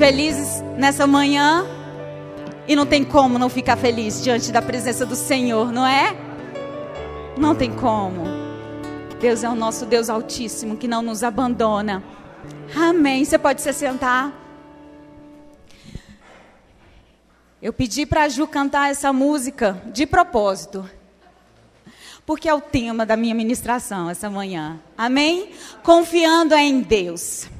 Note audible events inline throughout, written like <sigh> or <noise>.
felizes nessa manhã? E não tem como não ficar feliz diante da presença do Senhor, não é? Não tem como. Deus é o nosso Deus Altíssimo que não nos abandona. Amém. Você pode se sentar. Eu pedi para a Ju cantar essa música de propósito. Porque é o tema da minha ministração essa manhã. Amém? Confiando em Deus.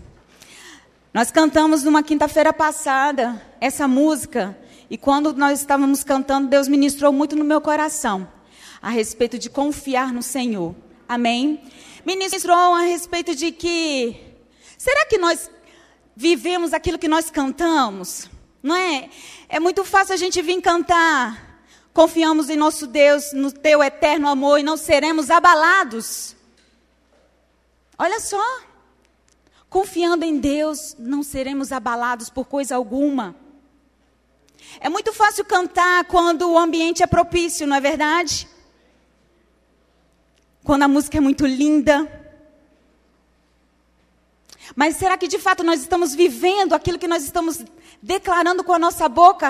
Nós cantamos numa quinta-feira passada essa música. E quando nós estávamos cantando, Deus ministrou muito no meu coração a respeito de confiar no Senhor. Amém? Ministrou a respeito de que será que nós vivemos aquilo que nós cantamos? Não é? É muito fácil a gente vir cantar. Confiamos em nosso Deus, no teu eterno amor e não seremos abalados. Olha só. Confiando em Deus, não seremos abalados por coisa alguma. É muito fácil cantar quando o ambiente é propício, não é verdade? Quando a música é muito linda. Mas será que de fato nós estamos vivendo aquilo que nós estamos declarando com a nossa boca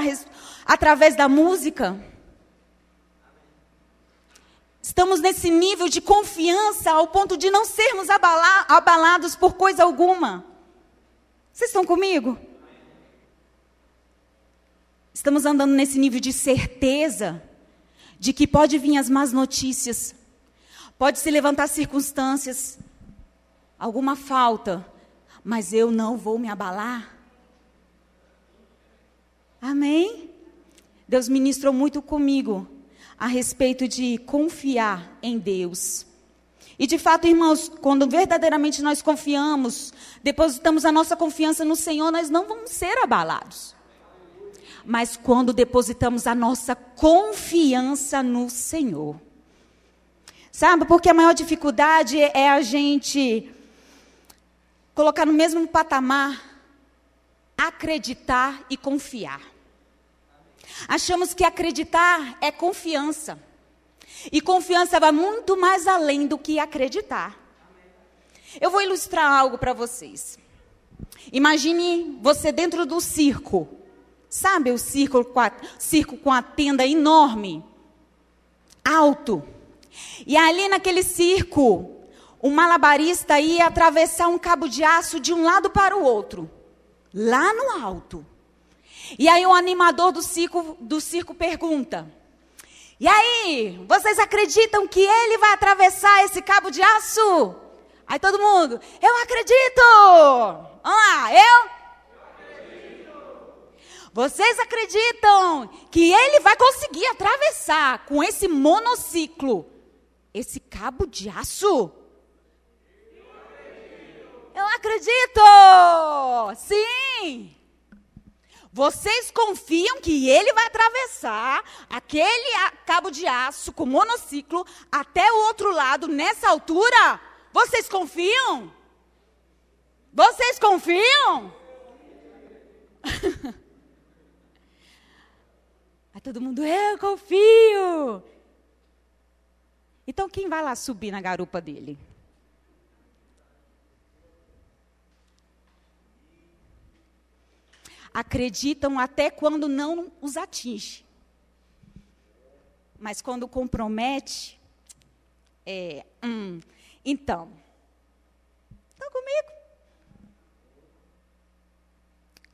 através da música? Estamos nesse nível de confiança ao ponto de não sermos abalados por coisa alguma. Vocês estão comigo? Estamos andando nesse nível de certeza de que pode vir as más notícias, pode se levantar circunstâncias, alguma falta, mas eu não vou me abalar. Amém? Deus ministrou muito comigo a respeito de confiar em Deus. E de fato, irmãos, quando verdadeiramente nós confiamos, depositamos a nossa confiança no Senhor, nós não vamos ser abalados. Mas quando depositamos a nossa confiança no Senhor. Sabe, porque a maior dificuldade é a gente colocar no mesmo patamar acreditar e confiar. Achamos que acreditar é confiança. E confiança vai muito mais além do que acreditar. Eu vou ilustrar algo para vocês. Imagine você dentro do circo. Sabe o circo com, a, circo com a tenda enorme? Alto. E ali naquele circo, um malabarista ia atravessar um cabo de aço de um lado para o outro. Lá no alto. E aí o animador do circo, do circo pergunta: E aí, vocês acreditam que ele vai atravessar esse cabo de aço? Aí todo mundo, eu acredito! Vamos lá, eu? Vocês acreditam que ele vai conseguir atravessar com esse monociclo esse cabo de aço? Eu acredito! Sim! Vocês confiam que ele vai atravessar aquele cabo de aço com monociclo até o outro lado nessa altura? Vocês confiam? Vocês confiam? <laughs> Aí todo mundo, eu confio. Então quem vai lá subir na garupa dele? Acreditam até quando não os atinge. Mas quando compromete, é, hum, então, estão comigo?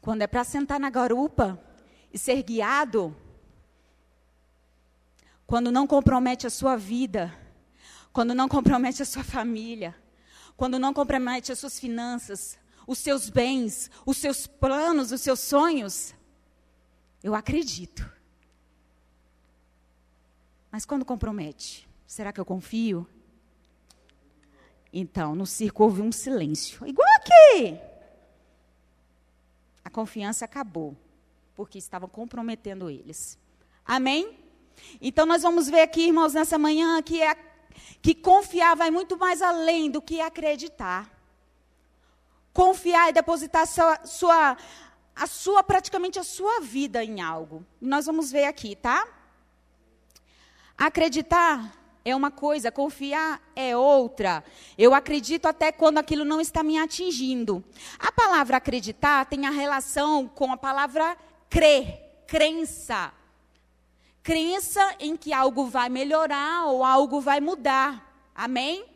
Quando é para sentar na garupa e ser guiado, quando não compromete a sua vida, quando não <laughs> compromete a sua família, quando não compromete as suas finanças, os seus bens, os seus planos, os seus sonhos, eu acredito. Mas quando compromete, será que eu confio? Então, no circo houve um silêncio, igual aqui. A confiança acabou, porque estavam comprometendo eles. Amém? Então, nós vamos ver aqui, irmãos, nessa manhã, que, é, que confiar vai muito mais além do que acreditar confiar e depositar sua, sua, a sua, praticamente a sua vida em algo. Nós vamos ver aqui, tá? Acreditar é uma coisa, confiar é outra. Eu acredito até quando aquilo não está me atingindo. A palavra acreditar tem a relação com a palavra crer, crença. Crença em que algo vai melhorar ou algo vai mudar. Amém?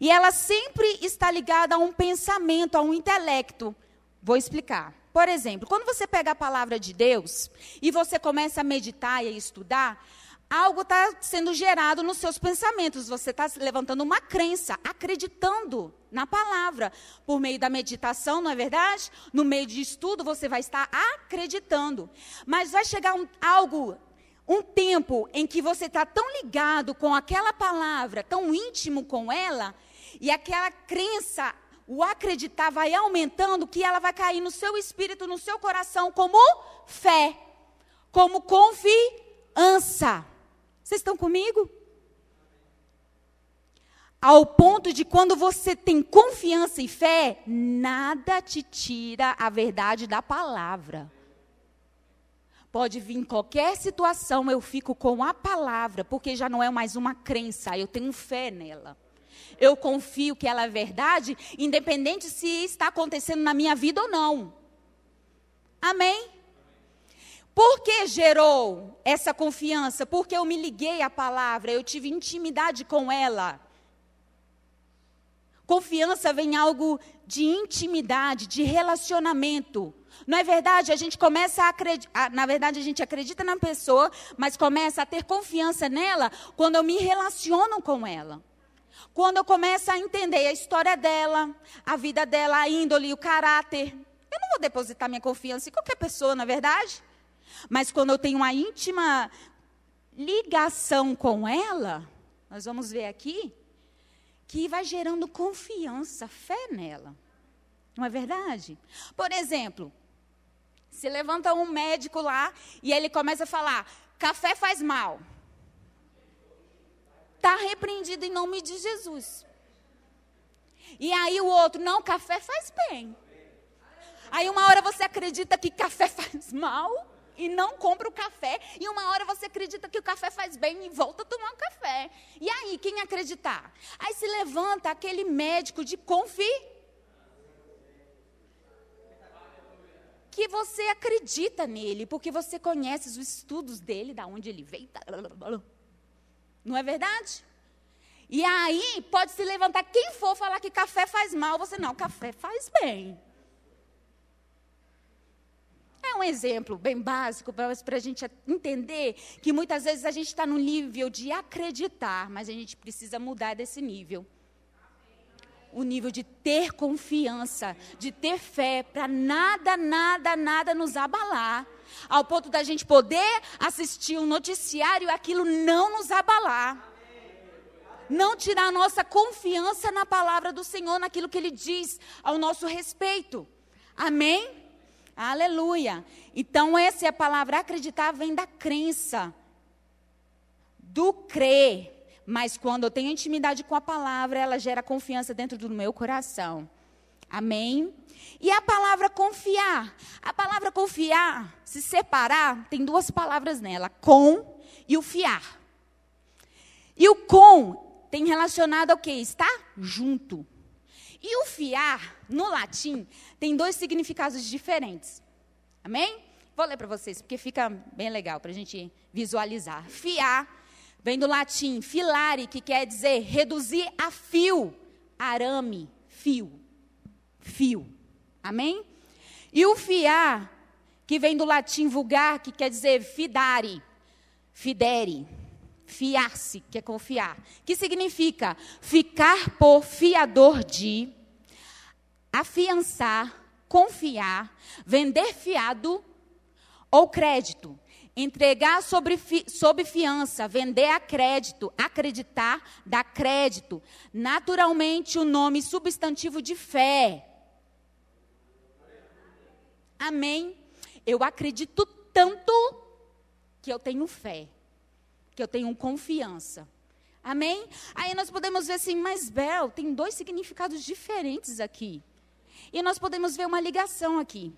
E ela sempre está ligada a um pensamento, a um intelecto. Vou explicar. Por exemplo, quando você pega a palavra de Deus e você começa a meditar e a estudar, algo está sendo gerado nos seus pensamentos. Você está levantando uma crença, acreditando na palavra. Por meio da meditação, não é verdade? No meio de estudo, você vai estar acreditando. Mas vai chegar um, algo, um tempo em que você está tão ligado com aquela palavra, tão íntimo com ela, e aquela crença o acreditar vai aumentando, que ela vai cair no seu espírito, no seu coração, como fé, como confiança. Vocês estão comigo? Ao ponto de quando você tem confiança e fé, nada te tira a verdade da palavra. Pode vir em qualquer situação, eu fico com a palavra, porque já não é mais uma crença, eu tenho fé nela eu confio que ela é verdade, independente se está acontecendo na minha vida ou não. Amém? Por que gerou essa confiança? Porque eu me liguei à palavra, eu tive intimidade com ela. Confiança vem algo de intimidade, de relacionamento. Não é verdade? A gente começa a acreditar, na verdade a gente acredita na pessoa, mas começa a ter confiança nela quando eu me relaciono com ela. Quando eu começo a entender a história dela, a vida dela, a índole, o caráter, eu não vou depositar minha confiança em qualquer pessoa, na é verdade? Mas quando eu tenho uma íntima ligação com ela, nós vamos ver aqui, que vai gerando confiança, fé nela. Não é verdade? Por exemplo, se levanta um médico lá e ele começa a falar: café faz mal está repreendido em nome de Jesus. E aí o outro, não, café faz bem. Aí uma hora você acredita que café <laughs> faz mal e não compra o café. E uma hora você acredita que o café faz bem e volta a tomar um café. E aí, quem acreditar? Aí se levanta aquele médico de confiança. que você acredita nele, porque você conhece os estudos dele, da onde ele veio. Não é verdade? E aí pode se levantar quem for falar que café faz mal, você não, café faz bem. É um exemplo bem básico para a gente entender que muitas vezes a gente está no nível de acreditar, mas a gente precisa mudar desse nível. O nível de ter confiança, de ter fé, para nada, nada, nada nos abalar ao ponto da gente poder assistir um noticiário e aquilo não nos abalar. Não tirar a nossa confiança na palavra do Senhor, naquilo que Ele diz ao nosso respeito. Amém? Aleluia. Então, essa é a palavra acreditar, vem da crença, do crer. Mas quando eu tenho intimidade com a palavra, ela gera confiança dentro do meu coração. Amém? E a palavra confiar. A palavra confiar, se separar, tem duas palavras nela: com e o fiar. E o com tem relacionado ao que? Está junto. E o fiar, no latim, tem dois significados diferentes. Amém? Vou ler para vocês, porque fica bem legal para a gente visualizar. Fiar vem do latim filare, que quer dizer reduzir a fio, arame, fio fio. Amém? E o fiar, que vem do latim vulgar, que quer dizer fidare, fidere, fiar-se, que é confiar. Que significa ficar por fiador de, afiançar, confiar, vender fiado ou crédito. Entregar sobre, fi, sob fiança, vender a crédito, acreditar, dar crédito. Naturalmente, o nome substantivo de fé. Amém? Eu acredito tanto que eu tenho fé, que eu tenho confiança. Amém? Aí nós podemos ver assim, mas Bel, tem dois significados diferentes aqui. E nós podemos ver uma ligação aqui.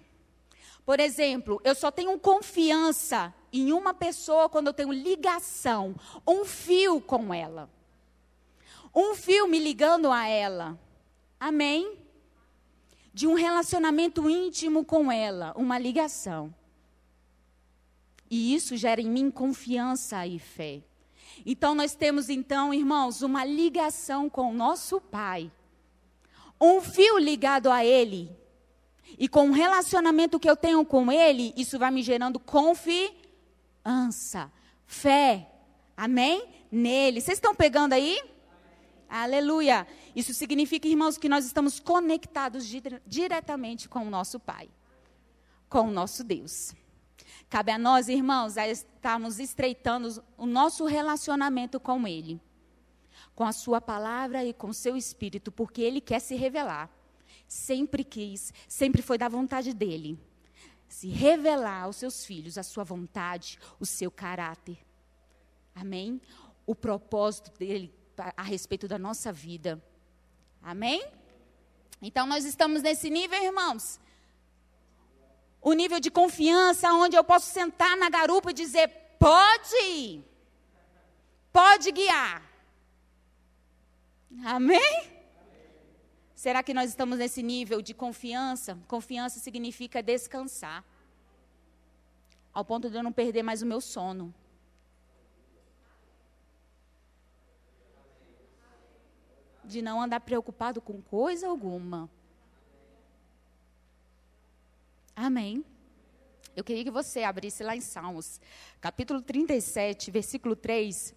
Por exemplo, eu só tenho confiança em uma pessoa quando eu tenho ligação, um fio com ela. Um fio me ligando a ela. Amém? De um relacionamento íntimo com ela, uma ligação. E isso gera em mim confiança e fé. Então nós temos então, irmãos, uma ligação com o nosso Pai. Um fio ligado a ele. E com o relacionamento que eu tenho com ele, isso vai me gerando confiança, fé. Amém? Nele. Vocês estão pegando aí? Aleluia. Isso significa, irmãos, que nós estamos conectados dire diretamente com o nosso Pai, com o nosso Deus. Cabe a nós, irmãos, a estarmos estreitando o nosso relacionamento com Ele, com a Sua palavra e com o seu Espírito, porque Ele quer se revelar. Sempre quis, sempre foi da vontade dele. Se revelar aos seus filhos a sua vontade, o seu caráter. Amém? O propósito dele a respeito da nossa vida. Amém? Então nós estamos nesse nível, irmãos. O nível de confiança onde eu posso sentar na garupa e dizer: pode pode guiar. Amém? Será que nós estamos nesse nível de confiança? Confiança significa descansar. Ao ponto de eu não perder mais o meu sono. de não andar preocupado com coisa alguma. Amém. Eu queria que você abrisse lá em Salmos, capítulo 37, versículo 3,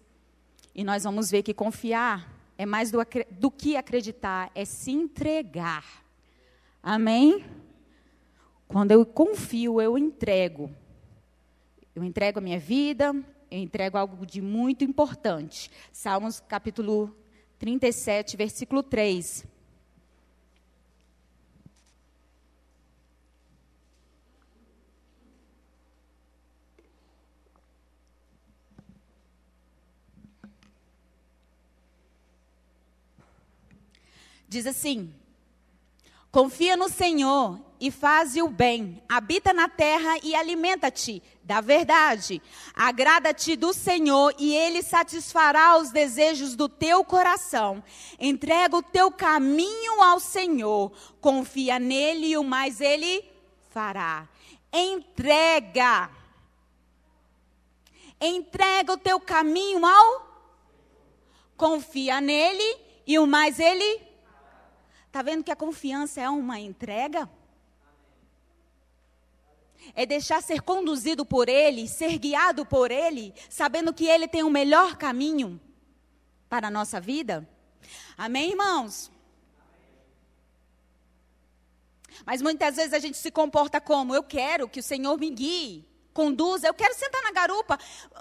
e nós vamos ver que confiar é mais do, do que acreditar, é se entregar. Amém? Quando eu confio, eu entrego. Eu entrego a minha vida, eu entrego algo de muito importante. Salmos capítulo 37, versículo 3. Diz assim: Confia no Senhor e faze o bem. Habita na terra e alimenta-te da verdade. Agrada-te do Senhor e ele satisfará os desejos do teu coração. Entrega o teu caminho ao Senhor. Confia nele e o mais ele fará. Entrega. Entrega o teu caminho ao Confia nele e o mais ele Está vendo que a confiança é uma entrega? É deixar ser conduzido por Ele, ser guiado por Ele, sabendo que Ele tem o melhor caminho para a nossa vida. Amém, irmãos? Mas muitas vezes a gente se comporta como: eu quero que o Senhor me guie, conduza, eu quero sentar na garupa.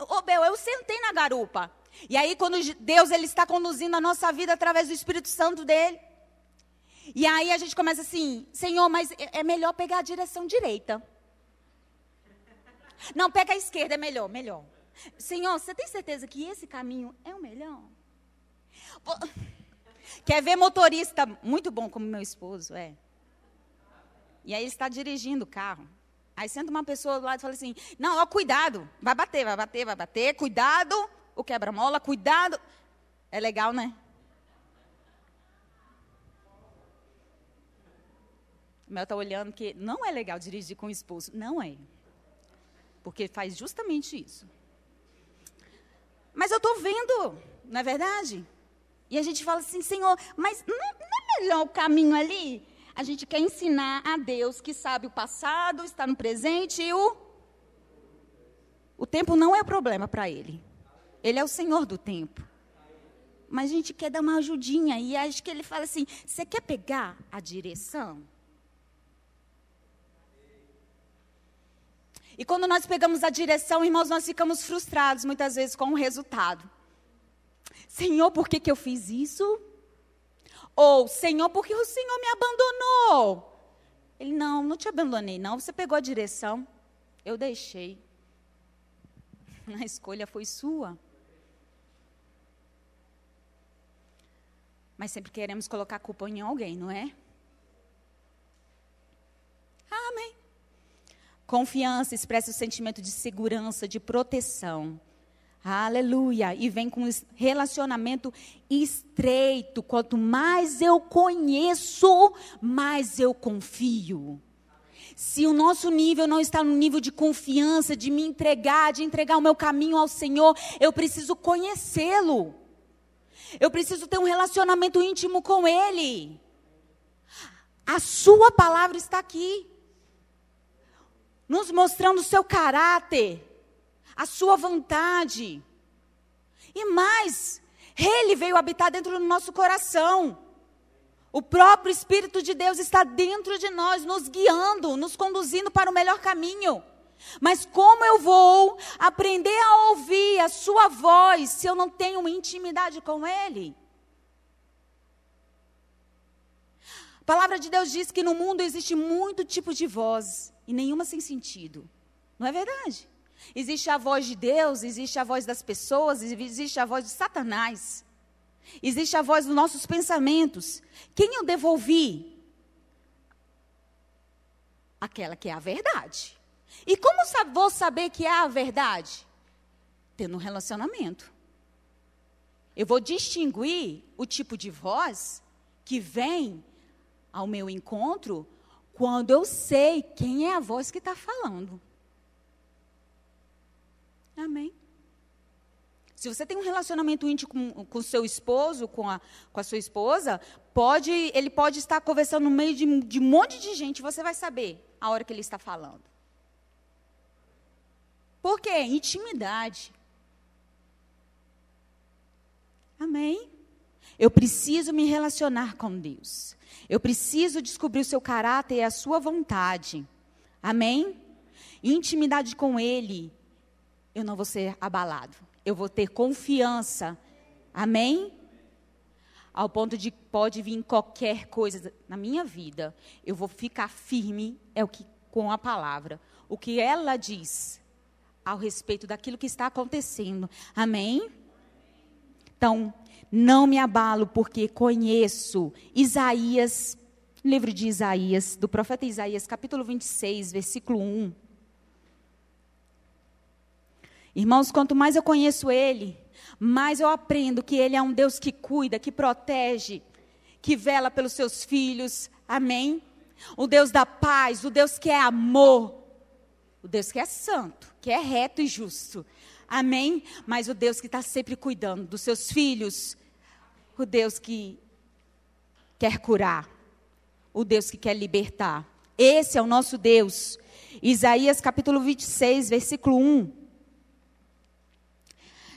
Ô, oh, Bel, eu sentei na garupa. E aí, quando Deus ele está conduzindo a nossa vida através do Espírito Santo dele. E aí a gente começa assim: Senhor, mas é, é melhor pegar a direção direita. Não, pega a esquerda, é melhor, melhor. Senhor, você tem certeza que esse caminho é o melhor? Quer ver motorista muito bom como meu esposo, é. E aí ele está dirigindo o carro. Aí senta uma pessoa do lado e fala assim: Não, ó, cuidado, vai bater, vai bater, vai bater, cuidado, o quebra-mola, cuidado. É legal, né? Mel está olhando que não é legal dirigir com o esposo. Não é. Porque faz justamente isso. Mas eu estou vendo, não é verdade? E a gente fala assim, Senhor, mas não, não é melhor o caminho ali? A gente quer ensinar a Deus que sabe o passado, está no presente e o. O tempo não é o problema para Ele. Ele é o Senhor do tempo. Mas a gente quer dar uma ajudinha e acho que ele fala assim: você quer pegar a direção? E quando nós pegamos a direção, irmãos, nós ficamos frustrados muitas vezes com o resultado. Senhor, por que, que eu fiz isso? Ou, Senhor, por que o Senhor me abandonou? Ele, não, não te abandonei, não. Você pegou a direção, eu deixei. <laughs> A escolha foi sua. Mas sempre queremos colocar a culpa em alguém, não é? Amém. Confiança expressa o sentimento de segurança, de proteção. Aleluia. E vem com relacionamento estreito. Quanto mais eu conheço, mais eu confio. Se o nosso nível não está no nível de confiança, de me entregar, de entregar o meu caminho ao Senhor, eu preciso conhecê-lo. Eu preciso ter um relacionamento íntimo com Ele. A Sua palavra está aqui, nos mostrando o seu caráter, a Sua vontade. E mais, Ele veio habitar dentro do nosso coração. O próprio Espírito de Deus está dentro de nós, nos guiando, nos conduzindo para o melhor caminho. Mas como eu vou aprender a ouvir a sua voz se eu não tenho intimidade com ele? A palavra de Deus diz que no mundo existe muito tipo de voz e nenhuma sem sentido. Não é verdade? Existe a voz de Deus, existe a voz das pessoas, existe a voz de Satanás. Existe a voz dos nossos pensamentos. Quem eu devolvi? Aquela que é a verdade. E como vou saber que é a verdade? Tendo um relacionamento. Eu vou distinguir o tipo de voz que vem ao meu encontro quando eu sei quem é a voz que está falando. Amém? Se você tem um relacionamento íntimo com, o seu esposo, com a, com a sua esposa, pode, ele pode estar conversando no meio de, de um monte de gente, você vai saber a hora que ele está falando. Por quê? Intimidade. Amém? Eu preciso me relacionar com Deus. Eu preciso descobrir o seu caráter e a sua vontade. Amém? Intimidade com Ele, eu não vou ser abalado eu vou ter confiança. Amém? Ao ponto de pode vir qualquer coisa na minha vida, eu vou ficar firme é o que com a palavra, o que ela diz ao respeito daquilo que está acontecendo. Amém? Então, não me abalo porque conheço Isaías, livro de Isaías, do profeta Isaías, capítulo 26, versículo 1. Irmãos, quanto mais eu conheço Ele, mais eu aprendo que Ele é um Deus que cuida, que protege, que vela pelos seus filhos. Amém? O Deus da paz, o Deus que é amor, o Deus que é santo, que é reto e justo. Amém? Mas o Deus que está sempre cuidando dos seus filhos, o Deus que quer curar, o Deus que quer libertar. Esse é o nosso Deus. Isaías capítulo 26, versículo 1.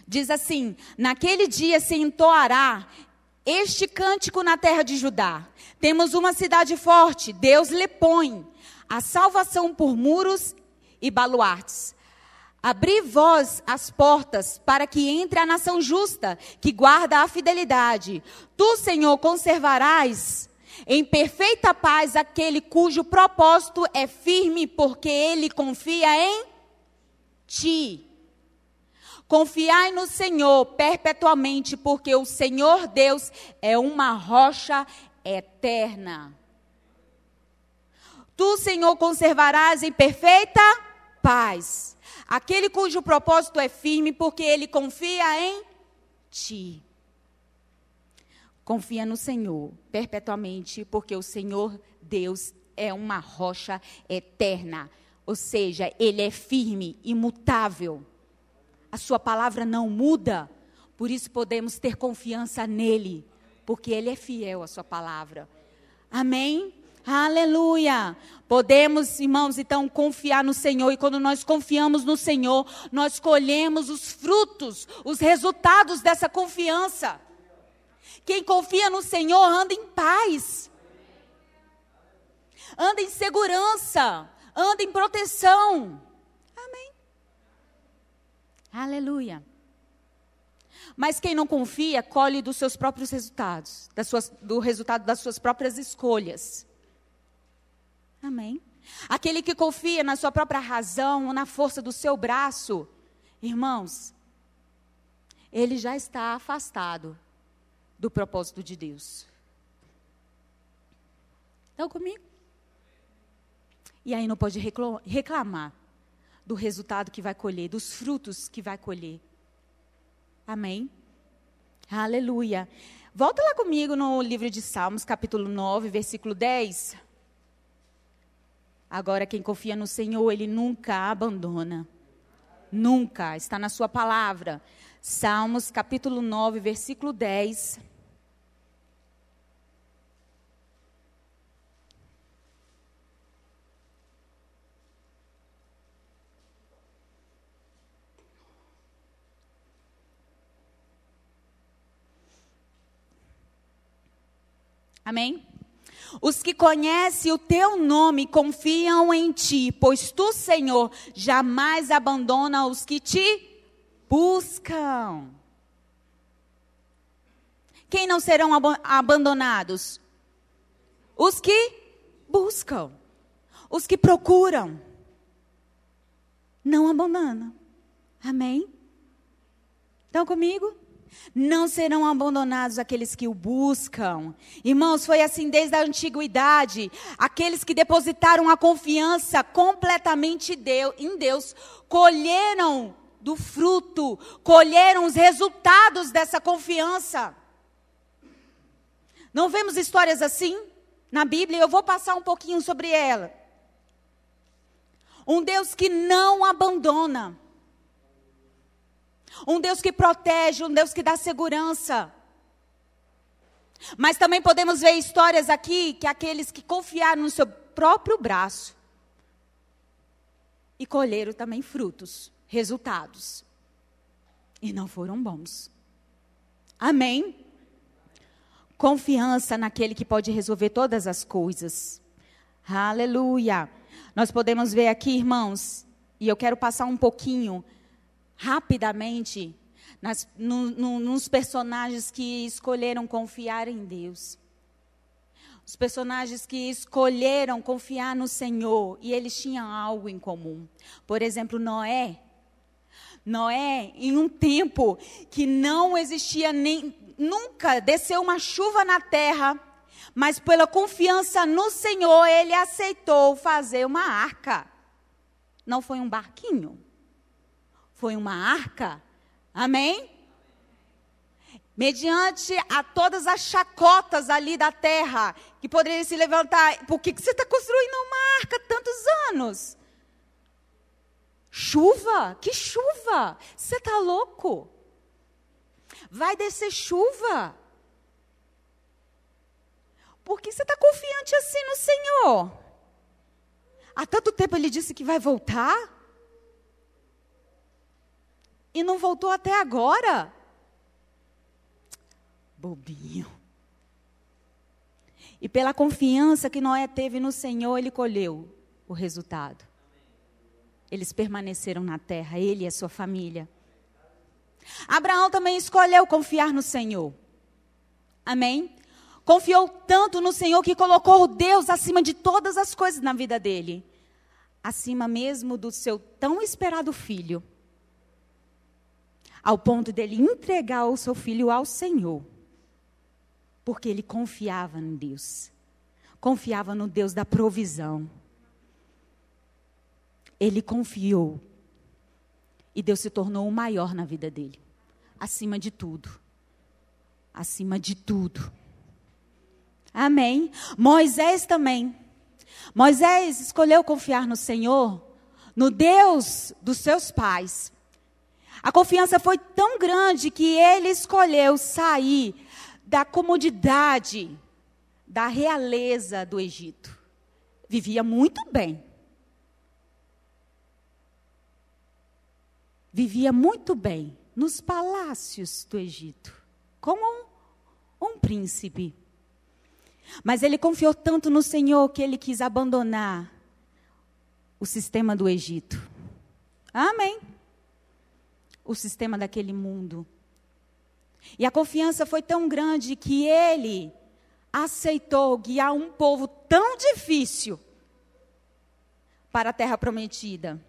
Diz assim: Naquele dia se entoará este cântico na terra de Judá. Temos uma cidade forte, Deus lhe põe a salvação por muros e baluartes. Abri vós as portas para que entre a nação justa, que guarda a fidelidade. Tu, Senhor, conservarás em perfeita paz aquele cujo propósito é firme, porque ele confia em ti. Confiai no Senhor perpetuamente, porque o Senhor Deus é uma rocha eterna. Tu, Senhor, conservarás em perfeita paz aquele cujo propósito é firme, porque ele confia em ti. Confia no Senhor perpetuamente, porque o Senhor Deus é uma rocha eterna. Ou seja, ele é firme, imutável a sua palavra não muda, por isso podemos ter confiança nele, porque ele é fiel à sua palavra. Amém? Aleluia! Podemos, irmãos, então confiar no Senhor, e quando nós confiamos no Senhor, nós colhemos os frutos, os resultados dessa confiança. Quem confia no Senhor anda em paz, anda em segurança, anda em proteção. Aleluia. Mas quem não confia, colhe dos seus próprios resultados, suas, do resultado das suas próprias escolhas. Amém? Aquele que confia na sua própria razão, na força do seu braço, irmãos, ele já está afastado do propósito de Deus. Estão comigo? E aí não pode reclamar do resultado que vai colher, dos frutos que vai colher. Amém? Aleluia. Volta lá comigo no livro de Salmos, capítulo 9, versículo 10. Agora, quem confia no Senhor, ele nunca abandona. Nunca. Está na sua palavra. Salmos, capítulo 9, versículo 10. Amém? Os que conhecem o teu nome confiam em ti, pois tu, Senhor, jamais abandona os que te buscam. Quem não serão ab abandonados? Os que buscam, os que procuram. Não abandonam. Amém? Estão comigo? Não serão abandonados aqueles que o buscam. Irmãos, foi assim desde a antiguidade. Aqueles que depositaram a confiança completamente em Deus, colheram do fruto, colheram os resultados dessa confiança. Não vemos histórias assim na Bíblia? Eu vou passar um pouquinho sobre ela. Um Deus que não abandona. Um Deus que protege, um Deus que dá segurança. Mas também podemos ver histórias aqui que aqueles que confiaram no seu próprio braço e colheram também frutos, resultados. E não foram bons. Amém? Confiança naquele que pode resolver todas as coisas. Aleluia. Nós podemos ver aqui, irmãos, e eu quero passar um pouquinho rapidamente nas, no, no, nos personagens que escolheram confiar em Deus. Os personagens que escolheram confiar no Senhor e eles tinham algo em comum. Por exemplo, Noé. Noé, em um tempo que não existia nem nunca desceu uma chuva na terra, mas pela confiança no Senhor, ele aceitou fazer uma arca. Não foi um barquinho foi uma arca. Amém? Mediante a todas as chacotas ali da terra que poderiam se levantar. Por que, que você está construindo uma arca tantos anos? Chuva? Que chuva? Você está louco? Vai descer chuva. Por que você está confiante assim no Senhor? Há tanto tempo ele disse que vai voltar e não voltou até agora. Bobinho. E pela confiança que Noé teve no Senhor, ele colheu o resultado. Eles permaneceram na terra, ele e a sua família. Abraão também escolheu confiar no Senhor. Amém? Confiou tanto no Senhor que colocou Deus acima de todas as coisas na vida dele acima mesmo do seu tão esperado filho ao ponto dele entregar o seu filho ao Senhor, porque ele confiava em Deus, confiava no Deus da provisão. Ele confiou e Deus se tornou o maior na vida dele, acima de tudo. Acima de tudo. Amém. Moisés também. Moisés escolheu confiar no Senhor, no Deus dos seus pais, a confiança foi tão grande que ele escolheu sair da comodidade, da realeza do Egito. Vivia muito bem. Vivia muito bem nos palácios do Egito, como um, um príncipe. Mas ele confiou tanto no Senhor que ele quis abandonar o sistema do Egito. Amém o sistema daquele mundo. E a confiança foi tão grande que ele aceitou guiar um povo tão difícil para a terra prometida.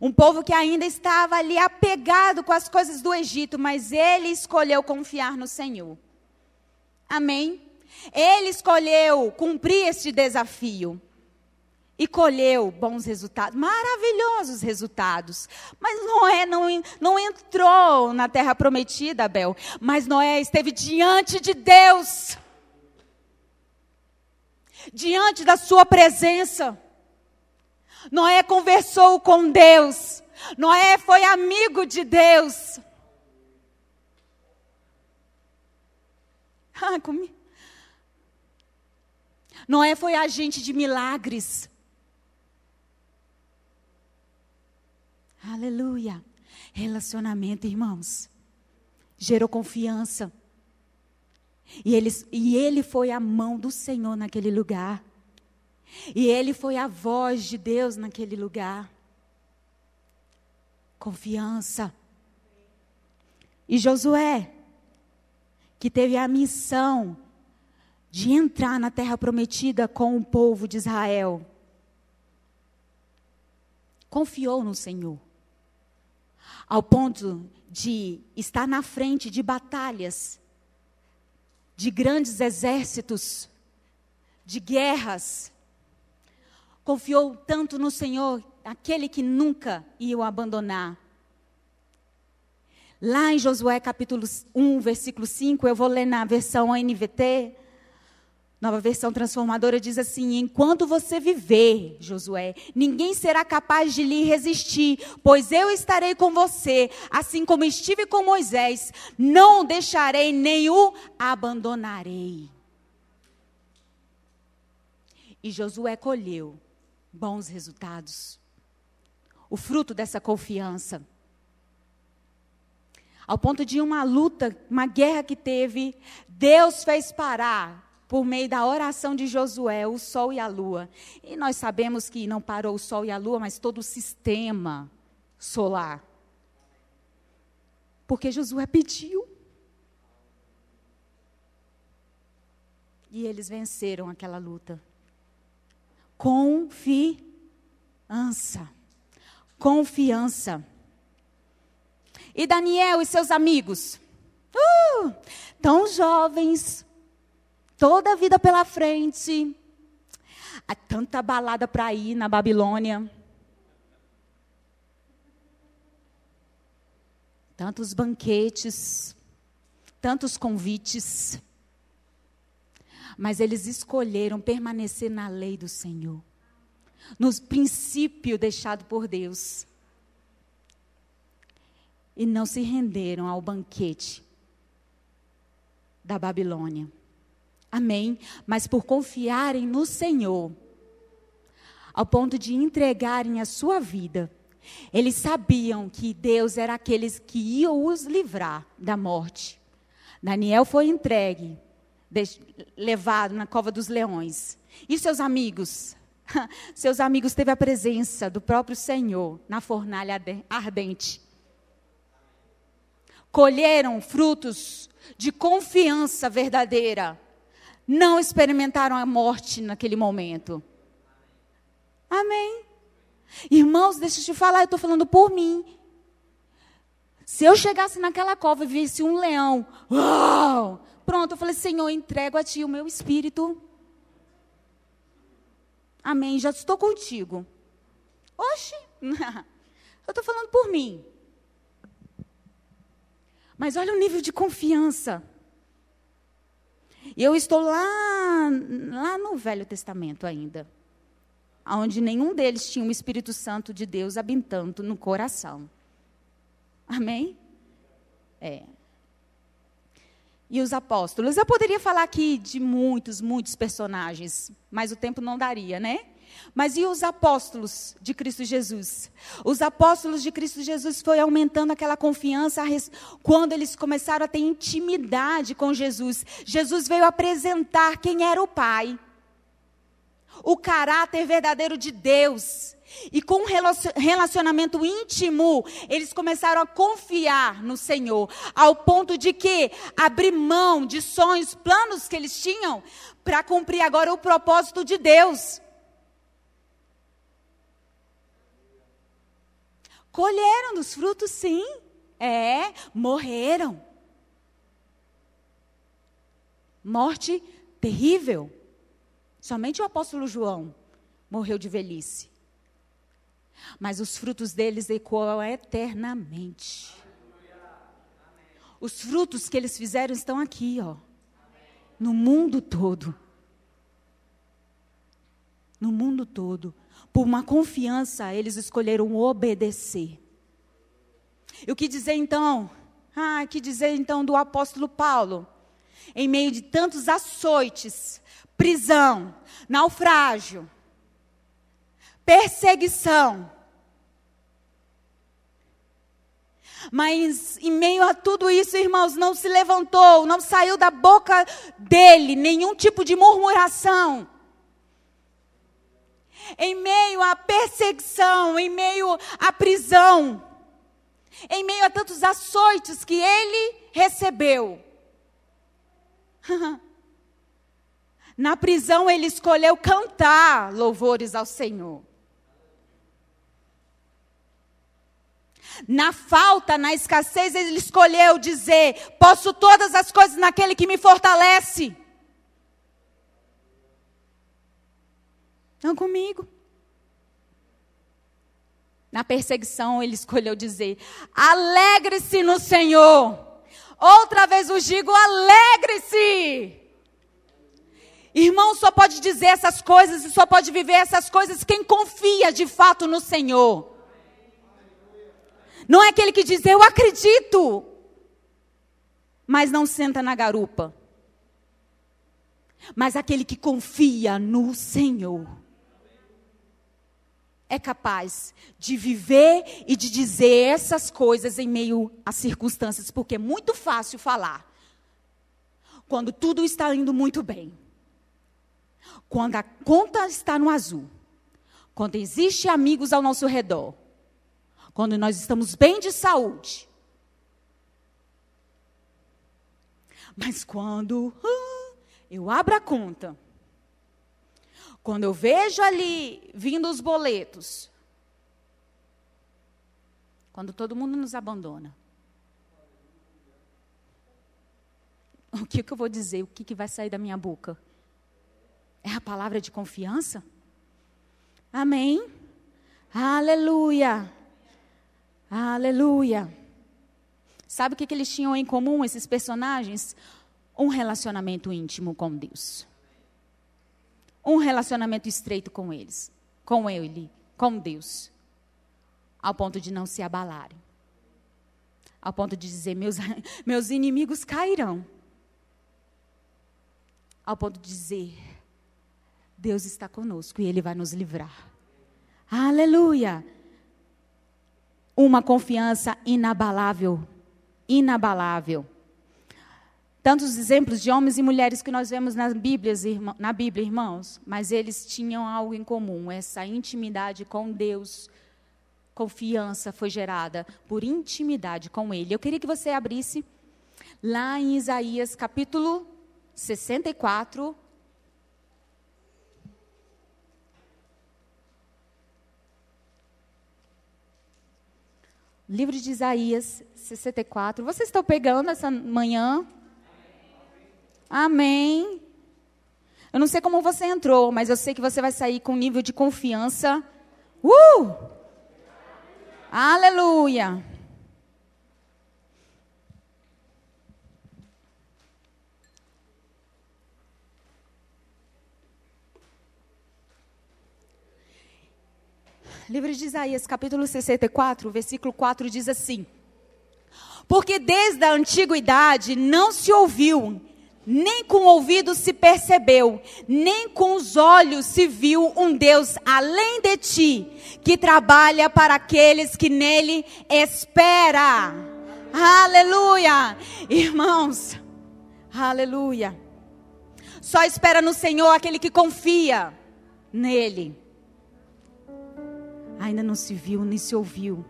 Um povo que ainda estava ali apegado com as coisas do Egito, mas ele escolheu confiar no Senhor. Amém? Ele escolheu cumprir este desafio. E colheu bons resultados, maravilhosos resultados. Mas Noé não, não entrou na terra prometida, Abel. Mas Noé esteve diante de Deus, diante da sua presença. Noé conversou com Deus. Noé foi amigo de Deus. Ah, comi. Noé foi agente de milagres. Aleluia. Relacionamento, irmãos. Gerou confiança. E ele, e ele foi a mão do Senhor naquele lugar. E ele foi a voz de Deus naquele lugar. Confiança. E Josué, que teve a missão de entrar na terra prometida com o povo de Israel, confiou no Senhor ao ponto de estar na frente de batalhas, de grandes exércitos, de guerras. Confiou tanto no Senhor, aquele que nunca ia o abandonar. Lá em Josué capítulo 1, versículo 5, eu vou ler na versão NVT, Nova versão transformadora diz assim: Enquanto você viver, Josué, ninguém será capaz de lhe resistir, pois eu estarei com você, assim como estive com Moisés, não o deixarei nem o abandonarei. E Josué colheu bons resultados, o fruto dessa confiança. Ao ponto de uma luta, uma guerra que teve, Deus fez parar por meio da oração de Josué, o sol e a lua. E nós sabemos que não parou o sol e a lua, mas todo o sistema solar. Porque Josué pediu. E eles venceram aquela luta. Confiança. Confiança. E Daniel e seus amigos? Uh, tão jovens, toda a vida pela frente. Há tanta balada para ir na Babilônia. Tantos banquetes, tantos convites. Mas eles escolheram permanecer na lei do Senhor, no princípio deixado por Deus. E não se renderam ao banquete da Babilônia. Amém? Mas por confiarem no Senhor, ao ponto de entregarem a sua vida. Eles sabiam que Deus era aqueles que iam os livrar da morte. Daniel foi entregue, levado na cova dos leões. E seus amigos? <laughs> Seus amigos teve a presença do próprio Senhor na fornalha ardente. Colheram frutos de confiança verdadeira não experimentaram a morte naquele momento. Amém. Irmãos, deixa eu te falar, eu estou falando por mim. Se eu chegasse naquela cova e visse um leão, uau, pronto, eu falei, Senhor, entrego a Ti o meu espírito. Amém, já estou contigo. Oxe, <laughs> eu estou falando por mim. Mas olha o nível de confiança. E eu estou lá, lá no Velho Testamento ainda, onde nenhum deles tinha o Espírito Santo de Deus habitando no coração. Amém? É. E os apóstolos? Eu poderia falar aqui de muitos, muitos personagens, mas o tempo não daria, né? Mas e os apóstolos de Cristo Jesus? Os apóstolos de Cristo Jesus foi aumentando aquela confiança quando eles começaram a ter intimidade com Jesus. Jesus veio apresentar quem era o Pai. O caráter verdadeiro de Deus. E com um relacionamento íntimo, eles começaram a confiar no Senhor, ao ponto de que abrir mão de sonhos, planos que eles tinham, para cumprir agora o propósito de Deus. Colheram dos frutos, sim. É, morreram. Morte terrível. Somente o apóstolo João morreu de velhice. Mas os frutos deles ecoam eternamente. Os frutos que eles fizeram estão aqui, ó. No mundo todo. No mundo todo. Por uma confiança, eles escolheram obedecer. E o que dizer então? Ah, que dizer então do apóstolo Paulo? Em meio de tantos açoites, prisão, naufrágio, perseguição. Mas em meio a tudo isso, irmãos, não se levantou, não saiu da boca dele nenhum tipo de murmuração. Em meio à perseguição, em meio à prisão, em meio a tantos açoites que ele recebeu. <laughs> Na prisão ele escolheu cantar louvores ao Senhor. Na falta, na escassez, ele escolheu dizer: Posso todas as coisas naquele que me fortalece. Não comigo. Na perseguição, ele escolheu dizer: Alegre-se no Senhor. Outra vez os digo: alegre-se. Irmão, só pode dizer essas coisas e só pode viver essas coisas quem confia de fato no Senhor. Não é aquele que diz, eu acredito, mas não senta na garupa. Mas aquele que confia no Senhor é capaz de viver e de dizer essas coisas em meio às circunstâncias, porque é muito fácil falar quando tudo está indo muito bem, quando a conta está no azul, quando existem amigos ao nosso redor, quando nós estamos bem de saúde. Mas quando uh, eu abro a conta, quando eu vejo ali vindo os boletos, quando todo mundo nos abandona, o que, que eu vou dizer? O que, que vai sair da minha boca? É a palavra de confiança? Amém? Aleluia! Aleluia! Sabe o que, que eles tinham em comum, esses personagens? Um relacionamento íntimo com Deus. Um relacionamento estreito com eles, com Ele, com Deus. Ao ponto de não se abalarem. Ao ponto de dizer: meus, <laughs> meus inimigos cairão. Ao ponto de dizer: Deus está conosco e Ele vai nos livrar. Aleluia! uma confiança inabalável. Inabalável. Tantos exemplos de homens e mulheres que nós vemos na Bíblia, na Bíblia, irmãos, mas eles tinham algo em comum, essa intimidade com Deus. Confiança foi gerada por intimidade com Ele. Eu queria que você abrisse lá em Isaías capítulo 64, Livro de Isaías 64. Vocês estão pegando essa manhã? Amém. Eu não sei como você entrou, mas eu sei que você vai sair com um nível de confiança. Uh! Aleluia. livro de Isaías, capítulo 64, versículo 4 diz assim: Porque desde a antiguidade não se ouviu, nem com o ouvido se percebeu, nem com os olhos se viu um Deus além de ti, que trabalha para aqueles que nele espera. Aleluia! Irmãos, aleluia. Só espera no Senhor aquele que confia nele ainda não se viu nem se ouviu.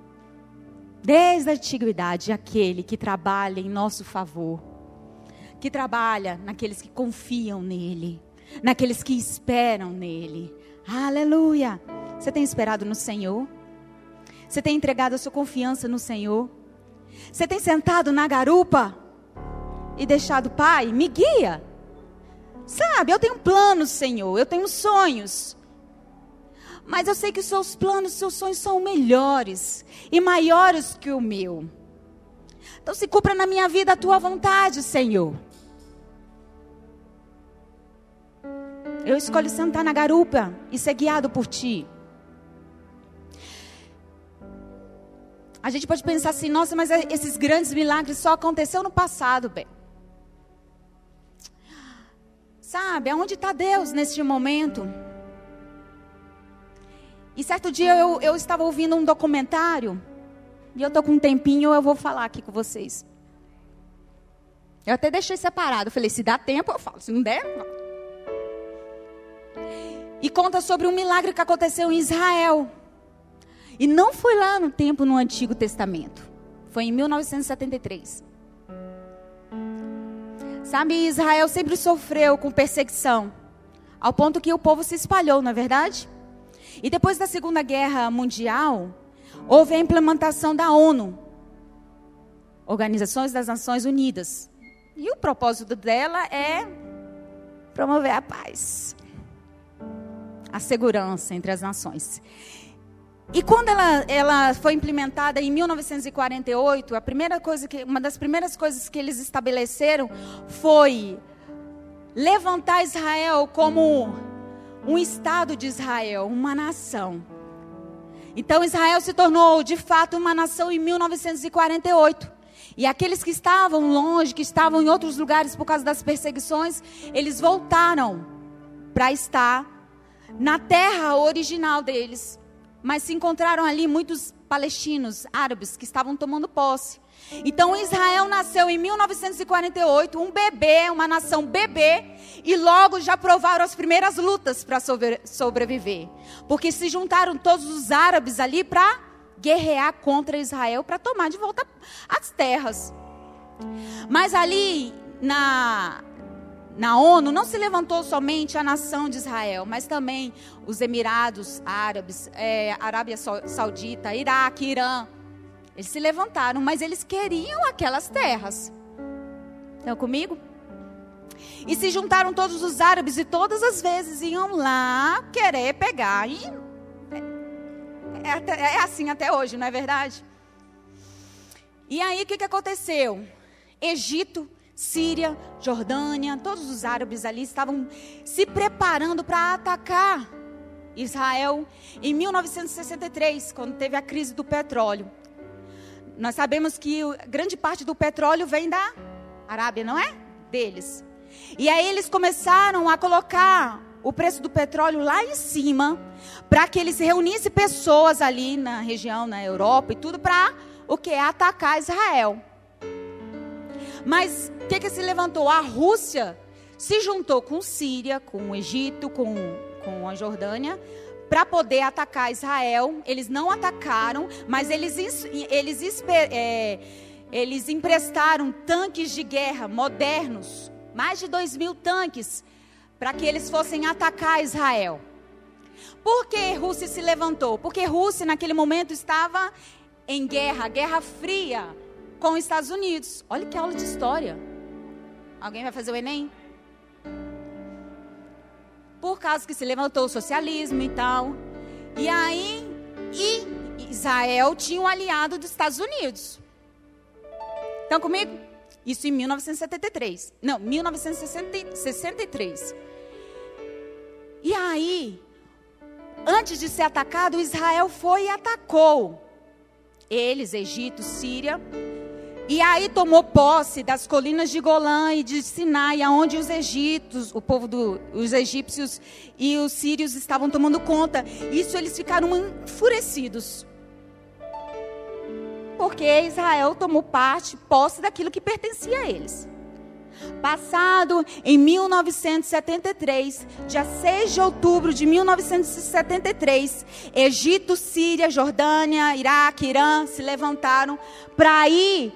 Desde a antiguidade, aquele que trabalha em nosso favor, que trabalha naqueles que confiam nele, naqueles que esperam nele. Aleluia! Você tem esperado no Senhor? Você tem entregado a sua confiança no Senhor? Você tem sentado na garupa e deixado, Pai, me guia? Sabe, eu tenho planos, Senhor, eu tenho sonhos. Mas eu sei que os seus planos, os seus sonhos são melhores e maiores que o meu. Então se cumpra na minha vida a tua vontade, Senhor. Eu escolho sentar na garupa e ser guiado por ti. A gente pode pensar assim, nossa, mas esses grandes milagres só aconteceu no passado, bem. Sabe, aonde está Deus neste momento? E certo dia eu, eu estava ouvindo um documentário, e eu estou com um tempinho, eu vou falar aqui com vocês. Eu até deixei separado, falei, se dá tempo eu falo, se não der, não. E conta sobre um milagre que aconteceu em Israel. E não foi lá no tempo no Antigo Testamento. Foi em 1973. Sabe, Israel sempre sofreu com perseguição, ao ponto que o povo se espalhou, não é verdade? E depois da Segunda Guerra Mundial, houve a implementação da ONU, Organizações das Nações Unidas. E o propósito dela é promover a paz, a segurança entre as nações. E quando ela, ela foi implementada em 1948, a primeira coisa que, uma das primeiras coisas que eles estabeleceram foi levantar Israel como um estado de Israel, uma nação. Então Israel se tornou de fato uma nação em 1948. E aqueles que estavam longe, que estavam em outros lugares por causa das perseguições, eles voltaram para estar na terra original deles mas se encontraram ali muitos palestinos, árabes, que estavam tomando posse. Então Israel nasceu em 1948, um bebê, uma nação bebê, e logo já provaram as primeiras lutas para sobreviver. Porque se juntaram todos os árabes ali para guerrear contra Israel, para tomar de volta as terras. Mas ali na na ONU não se levantou somente a nação de Israel, mas também os Emirados Árabes, é, Arábia Saudita, Iraque, Irã. Eles se levantaram, mas eles queriam aquelas terras. Estão comigo? E se juntaram todos os árabes e todas as vezes iam lá querer pegar. E é, é, é assim até hoje, não é verdade? E aí o que, que aconteceu? Egito Síria, Jordânia, todos os árabes ali estavam se preparando para atacar Israel em 1963, quando teve a crise do petróleo. Nós sabemos que grande parte do petróleo vem da Arábia, não é? Deles. E aí eles começaram a colocar o preço do petróleo lá em cima, para que eles reunissem pessoas ali na região, na Europa e tudo, para o que? Atacar Israel. Mas o que, que se levantou? A Rússia se juntou com Síria, com o Egito, com, com a Jordânia, para poder atacar Israel. Eles não atacaram, mas eles, eles, é, eles emprestaram tanques de guerra modernos, mais de dois mil tanques, para que eles fossem atacar Israel. Por que Rússia se levantou? Porque Rússia, naquele momento, estava em guerra, guerra fria com os Estados Unidos. Olha que aula de história. Alguém vai fazer o Enem? Por causa que se levantou o socialismo e tal. E aí, e Israel tinha um aliado dos Estados Unidos. Estão comigo? Isso em 1973. Não, 1963. E aí, antes de ser atacado, Israel foi e atacou. Eles, Egito, Síria, e aí tomou posse das colinas de Golã e de Sinai, aonde os egípcios, o povo dos egípcios e os sírios estavam tomando conta. Isso eles ficaram enfurecidos. Porque Israel tomou parte, posse daquilo que pertencia a eles. Passado em 1973, dia 6 de outubro de 1973, Egito, Síria, Jordânia, Iraque, Irã se levantaram para ir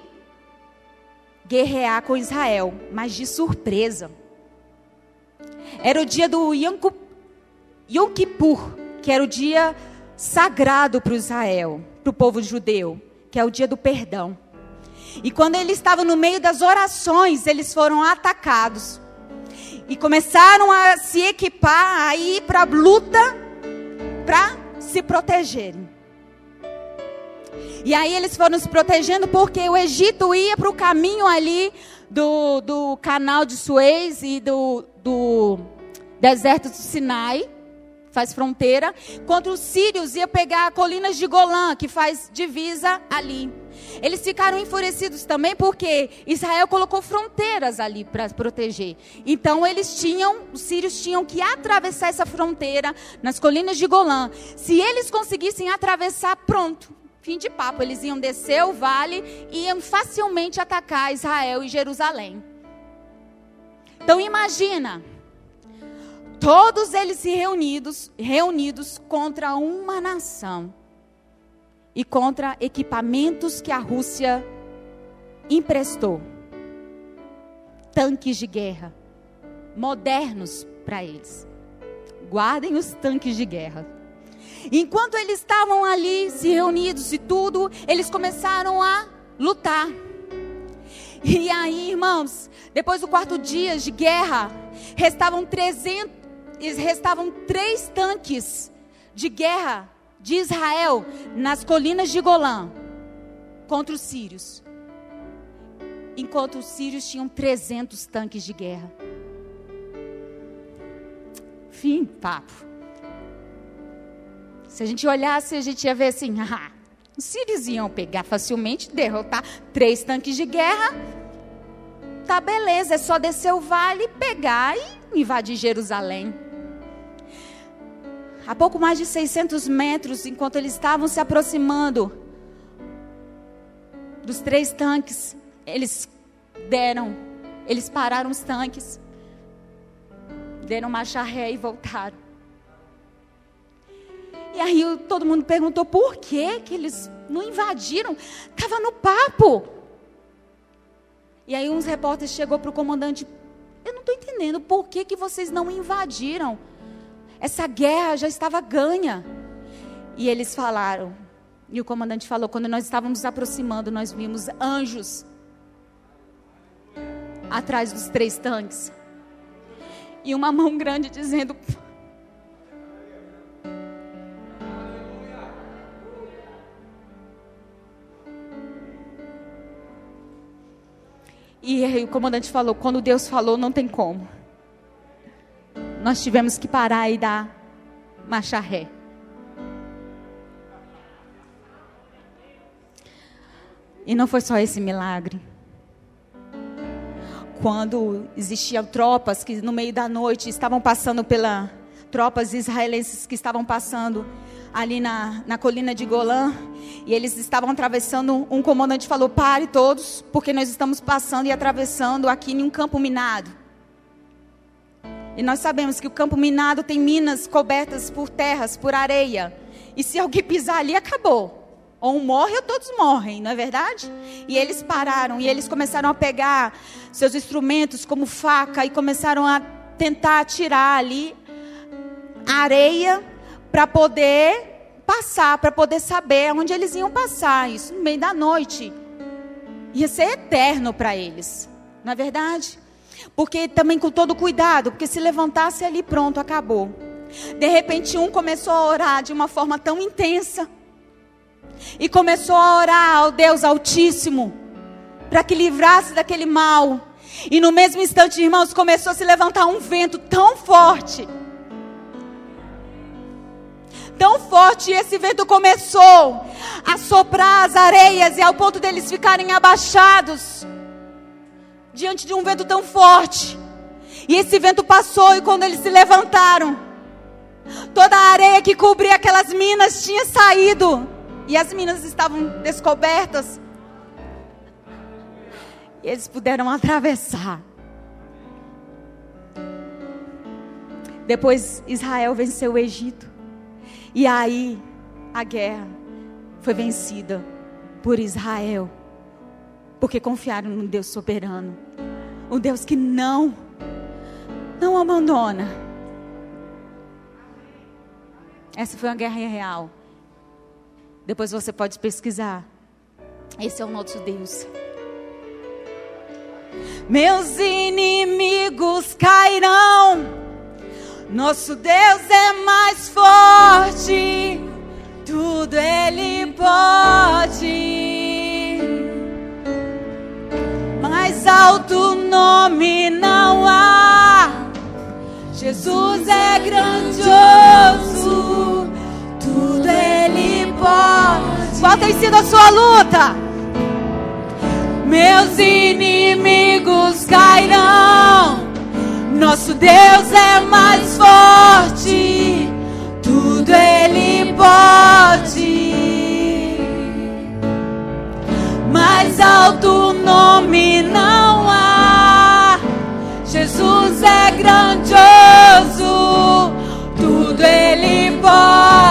guerrear com Israel, mas de surpresa. Era o dia do Yom Kippur, que era o dia sagrado para Israel, para o povo judeu, que é o dia do perdão. E quando eles estavam no meio das orações, eles foram atacados. E começaram a se equipar, a ir para a luta, para se protegerem. E aí eles foram se protegendo porque o Egito ia para o caminho ali do, do canal de Suez e do, do deserto do Sinai, faz fronteira, contra os sírios ia pegar colinas de Golã, que faz divisa ali. Eles ficaram enfurecidos também porque Israel colocou fronteiras ali para proteger. Então eles tinham, os sírios tinham que atravessar essa fronteira nas colinas de Golã. Se eles conseguissem atravessar, pronto. Fim de papo, eles iam descer o vale e iam facilmente atacar Israel e Jerusalém. Então imagina, todos eles reunidos, reunidos contra uma nação e contra equipamentos que a Rússia emprestou. Tanques de guerra modernos para eles. Guardem os tanques de guerra. Enquanto eles estavam ali se reunidos e tudo, eles começaram a lutar. E aí, irmãos, depois do quarto dia de guerra, restavam 300 restavam três tanques de guerra de Israel nas colinas de Golã contra os sírios. Enquanto os sírios tinham 300 tanques de guerra. Fim, papo. Se a gente olhasse, a gente ia ver assim: ah, os sírios iam pegar facilmente, derrotar três tanques de guerra. Tá beleza, é só descer o vale, pegar e invadir Jerusalém a pouco mais de 600 metros, enquanto eles estavam se aproximando dos três tanques, eles deram, eles pararam os tanques, deram marcha ré e voltaram. E aí todo mundo perguntou por que que eles não invadiram? Tava no papo. E aí uns repórteres chegou para o comandante, eu não estou entendendo por que que vocês não invadiram? Essa guerra já estava ganha. E eles falaram, e o comandante falou: quando nós estávamos nos aproximando, nós vimos anjos atrás dos três tanques. E uma mão grande dizendo: E o comandante falou: quando Deus falou, não tem como nós tivemos que parar e dar marcha ré. E não foi só esse milagre. Quando existiam tropas que no meio da noite estavam passando pela tropas israelenses que estavam passando ali na, na colina de Golã e eles estavam atravessando, um comandante falou: "Pare todos, porque nós estamos passando e atravessando aqui em um campo minado". E nós sabemos que o campo minado tem minas cobertas por terras, por areia. E se alguém pisar ali, acabou. Ou um morre ou todos morrem, não é verdade? E eles pararam e eles começaram a pegar seus instrumentos como faca e começaram a tentar tirar ali a areia para poder passar, para poder saber onde eles iam passar. Isso no meio da noite. Ia ser eterno para eles, não é verdade? Porque também com todo cuidado, porque se levantasse ali, pronto, acabou. De repente, um começou a orar de uma forma tão intensa. E começou a orar ao Deus Altíssimo. Para que livrasse daquele mal. E no mesmo instante, irmãos, começou a se levantar um vento tão forte. Tão forte, e esse vento começou a soprar as areias, e ao ponto deles ficarem abaixados diante de um vento tão forte. E esse vento passou, e quando eles se levantaram, toda a areia que cobria aquelas minas tinha saído, e as minas estavam descobertas. E eles puderam atravessar. Depois Israel venceu o Egito. E aí a guerra foi vencida por Israel porque confiaram no Deus soberano, um Deus que não, não abandona. Essa foi uma guerra real. Depois você pode pesquisar. Esse é o nosso Deus. Meus inimigos cairão. Nosso Deus é mais forte. tudo Ele pode. Mais alto nome não há. Jesus é grandioso, tudo Ele pode. Qual tem sido a sua luta? Meus inimigos cairão. Nosso Deus é mais forte, tudo Ele pode. Mais alto nome não há. Jesus é grandioso, tudo Ele pode.